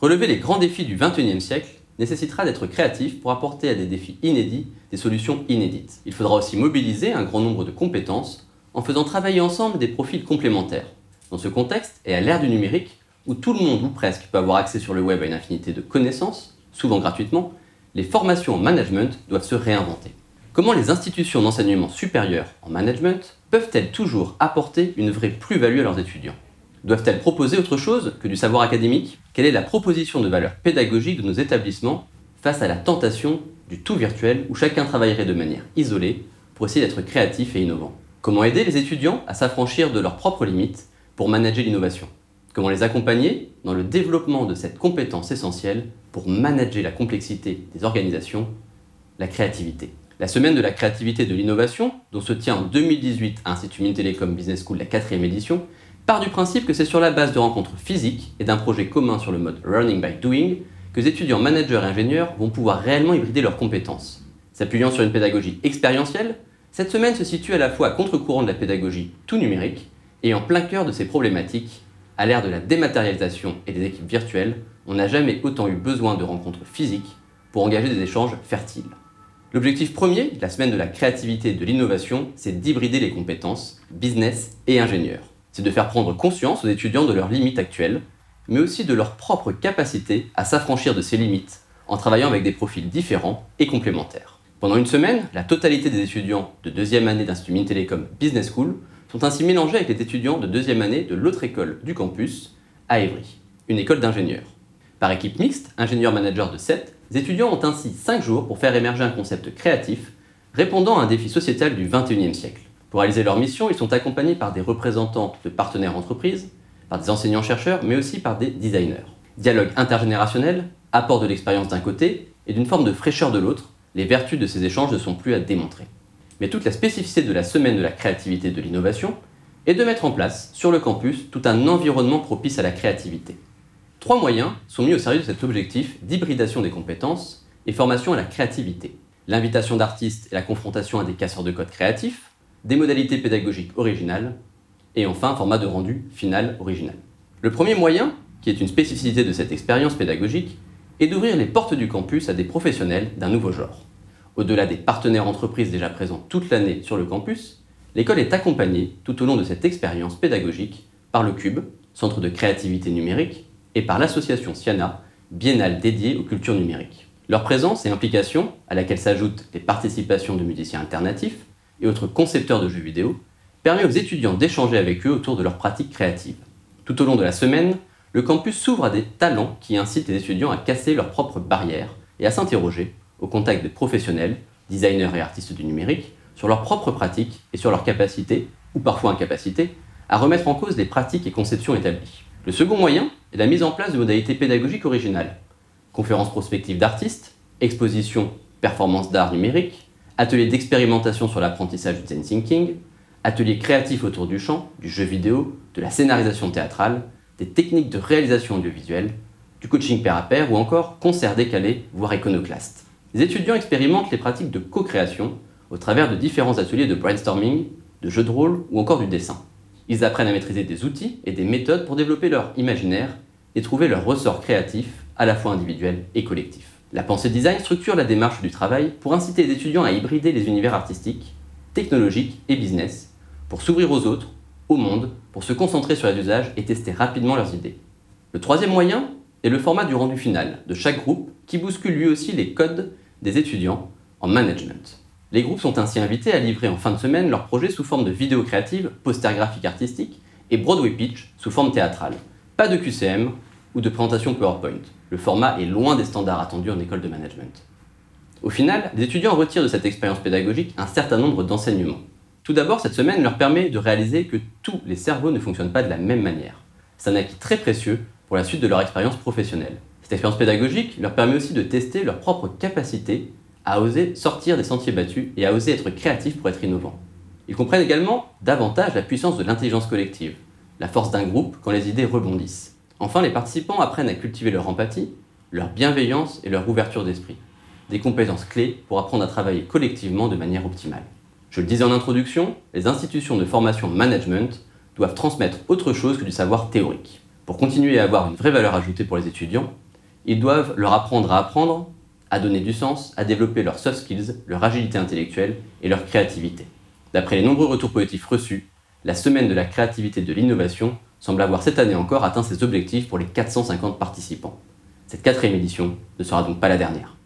Relever les grands défis du XXIe siècle nécessitera d'être créatif pour apporter à des défis inédits des solutions inédites. Il faudra aussi mobiliser un grand nombre de compétences en faisant travailler ensemble des profils complémentaires. Dans ce contexte, et à l'ère du numérique, où tout le monde ou presque peut avoir accès sur le web à une infinité de connaissances, souvent gratuitement, les formations en management doivent se réinventer. Comment les institutions d'enseignement supérieur en management peuvent-elles toujours apporter une vraie plus-value à leurs étudiants? Doivent-elles proposer autre chose que du savoir académique? Quelle est la proposition de valeur pédagogique de nos établissements face à la tentation du tout virtuel où chacun travaillerait de manière isolée pour essayer d'être créatif et innovant? Comment aider les étudiants à s'affranchir de leurs propres limites pour manager l'innovation? Comment les accompagner dans le développement de cette compétence essentielle pour manager la complexité des organisations, la créativité La semaine de la créativité et de l'innovation, dont se tient en 2018 à Institut Mintelecom Business School la quatrième édition, part du principe que c'est sur la base de rencontres physiques et d'un projet commun sur le mode Learning by Doing que les étudiants managers et ingénieurs vont pouvoir réellement hybrider leurs compétences. S'appuyant sur une pédagogie expérientielle, cette semaine se situe à la fois à contre-courant de la pédagogie tout numérique et en plein cœur de ces problématiques. À l'ère de la dématérialisation et des équipes virtuelles, on n'a jamais autant eu besoin de rencontres physiques pour engager des échanges fertiles. L'objectif premier de la semaine de la créativité et de l'innovation, c'est d'hybrider les compétences business et ingénieurs c'est de faire prendre conscience aux étudiants de leurs limites actuelles, mais aussi de leur propre capacité à s'affranchir de ces limites en travaillant avec des profils différents et complémentaires. Pendant une semaine, la totalité des étudiants de deuxième année d'Institut Mintelecom Business School sont ainsi mélangés avec les étudiants de deuxième année de l'autre école du campus, à Évry, une école d'ingénieurs. Par équipe mixte, ingénieur-manager de 7, les étudiants ont ainsi 5 jours pour faire émerger un concept créatif répondant à un défi sociétal du 21e siècle. Pour réaliser leur mission, ils sont accompagnés par des représentants de partenaires entreprises, par des enseignants-chercheurs, mais aussi par des designers. Dialogue intergénérationnel, apport de l'expérience d'un côté et d'une forme de fraîcheur de l'autre, les vertus de ces échanges ne sont plus à démontrer. Mais toute la spécificité de la semaine de la créativité et de l'innovation est de mettre en place, sur le campus, tout un environnement propice à la créativité. Trois moyens sont mis au service de cet objectif d'hybridation des compétences et formation à la créativité. L'invitation d'artistes et la confrontation à des casseurs de code créatifs, des modalités pédagogiques originales, et enfin un format de rendu final original. Le premier moyen, qui est une spécificité de cette expérience pédagogique, est d'ouvrir les portes du campus à des professionnels d'un nouveau genre. Au-delà des partenaires entreprises déjà présents toute l'année sur le campus, l'école est accompagnée tout au long de cette expérience pédagogique par le Cube, Centre de créativité numérique, et par l'association Siana, biennale dédiée aux cultures numériques. Leur présence et implication, à laquelle s'ajoutent les participations de musiciens alternatifs, et autres concepteurs de jeux vidéo, permet aux étudiants d'échanger avec eux autour de leurs pratiques créatives. Tout au long de la semaine, le campus s'ouvre à des talents qui incitent les étudiants à casser leurs propres barrières et à s'interroger, au contact de professionnels, designers et artistes du numérique, sur leurs propres pratiques et sur leur capacité, ou parfois incapacité, à remettre en cause les pratiques et conceptions établies. Le second moyen est la mise en place de modalités pédagogiques originales. Conférences prospectives d'artistes, expositions, performances d'art numérique, ateliers d'expérimentation sur l'apprentissage du design thinking, ateliers créatifs autour du chant, du jeu vidéo, de la scénarisation théâtrale, des techniques de réalisation audiovisuelle, du coaching pair à pair ou encore concerts décalés, voire iconoclastes. Les étudiants expérimentent les pratiques de co-création au travers de différents ateliers de brainstorming, de jeux de rôle ou encore du dessin. Ils apprennent à maîtriser des outils et des méthodes pour développer leur imaginaire et trouver leur ressort créatif à la fois individuel et collectif. La pensée design structure la démarche du travail pour inciter les étudiants à hybrider les univers artistiques, technologiques et business, pour s'ouvrir aux autres, au monde, pour se concentrer sur les usages et tester rapidement leurs idées. Le troisième moyen est le format du rendu final de chaque groupe qui bouscule lui aussi les codes des étudiants en management. Les groupes sont ainsi invités à livrer en fin de semaine leurs projets sous forme de vidéos créatives, posters graphiques artistiques et Broadway pitch sous forme théâtrale. Pas de QCM ou de présentation PowerPoint le format est loin des standards attendus en école de management. Au final, les étudiants retirent de cette expérience pédagogique un certain nombre d'enseignements. Tout d'abord, cette semaine leur permet de réaliser que tous les cerveaux ne fonctionnent pas de la même manière. C'est un acquis très précieux pour la suite de leur expérience professionnelle. Cette expérience pédagogique leur permet aussi de tester leur propre capacité à oser sortir des sentiers battus et à oser être créatifs pour être innovants. Ils comprennent également davantage la puissance de l'intelligence collective, la force d'un groupe quand les idées rebondissent. Enfin, les participants apprennent à cultiver leur empathie leur bienveillance et leur ouverture d'esprit. Des compétences clés pour apprendre à travailler collectivement de manière optimale. Je le disais en introduction, les institutions de formation management doivent transmettre autre chose que du savoir théorique. Pour continuer à avoir une vraie valeur ajoutée pour les étudiants, ils doivent leur apprendre à apprendre, à donner du sens, à développer leurs soft skills, leur agilité intellectuelle et leur créativité. D'après les nombreux retours positifs reçus, la semaine de la créativité et de l'innovation semble avoir cette année encore atteint ses objectifs pour les 450 participants. Cette quatrième édition ne sera donc pas la dernière.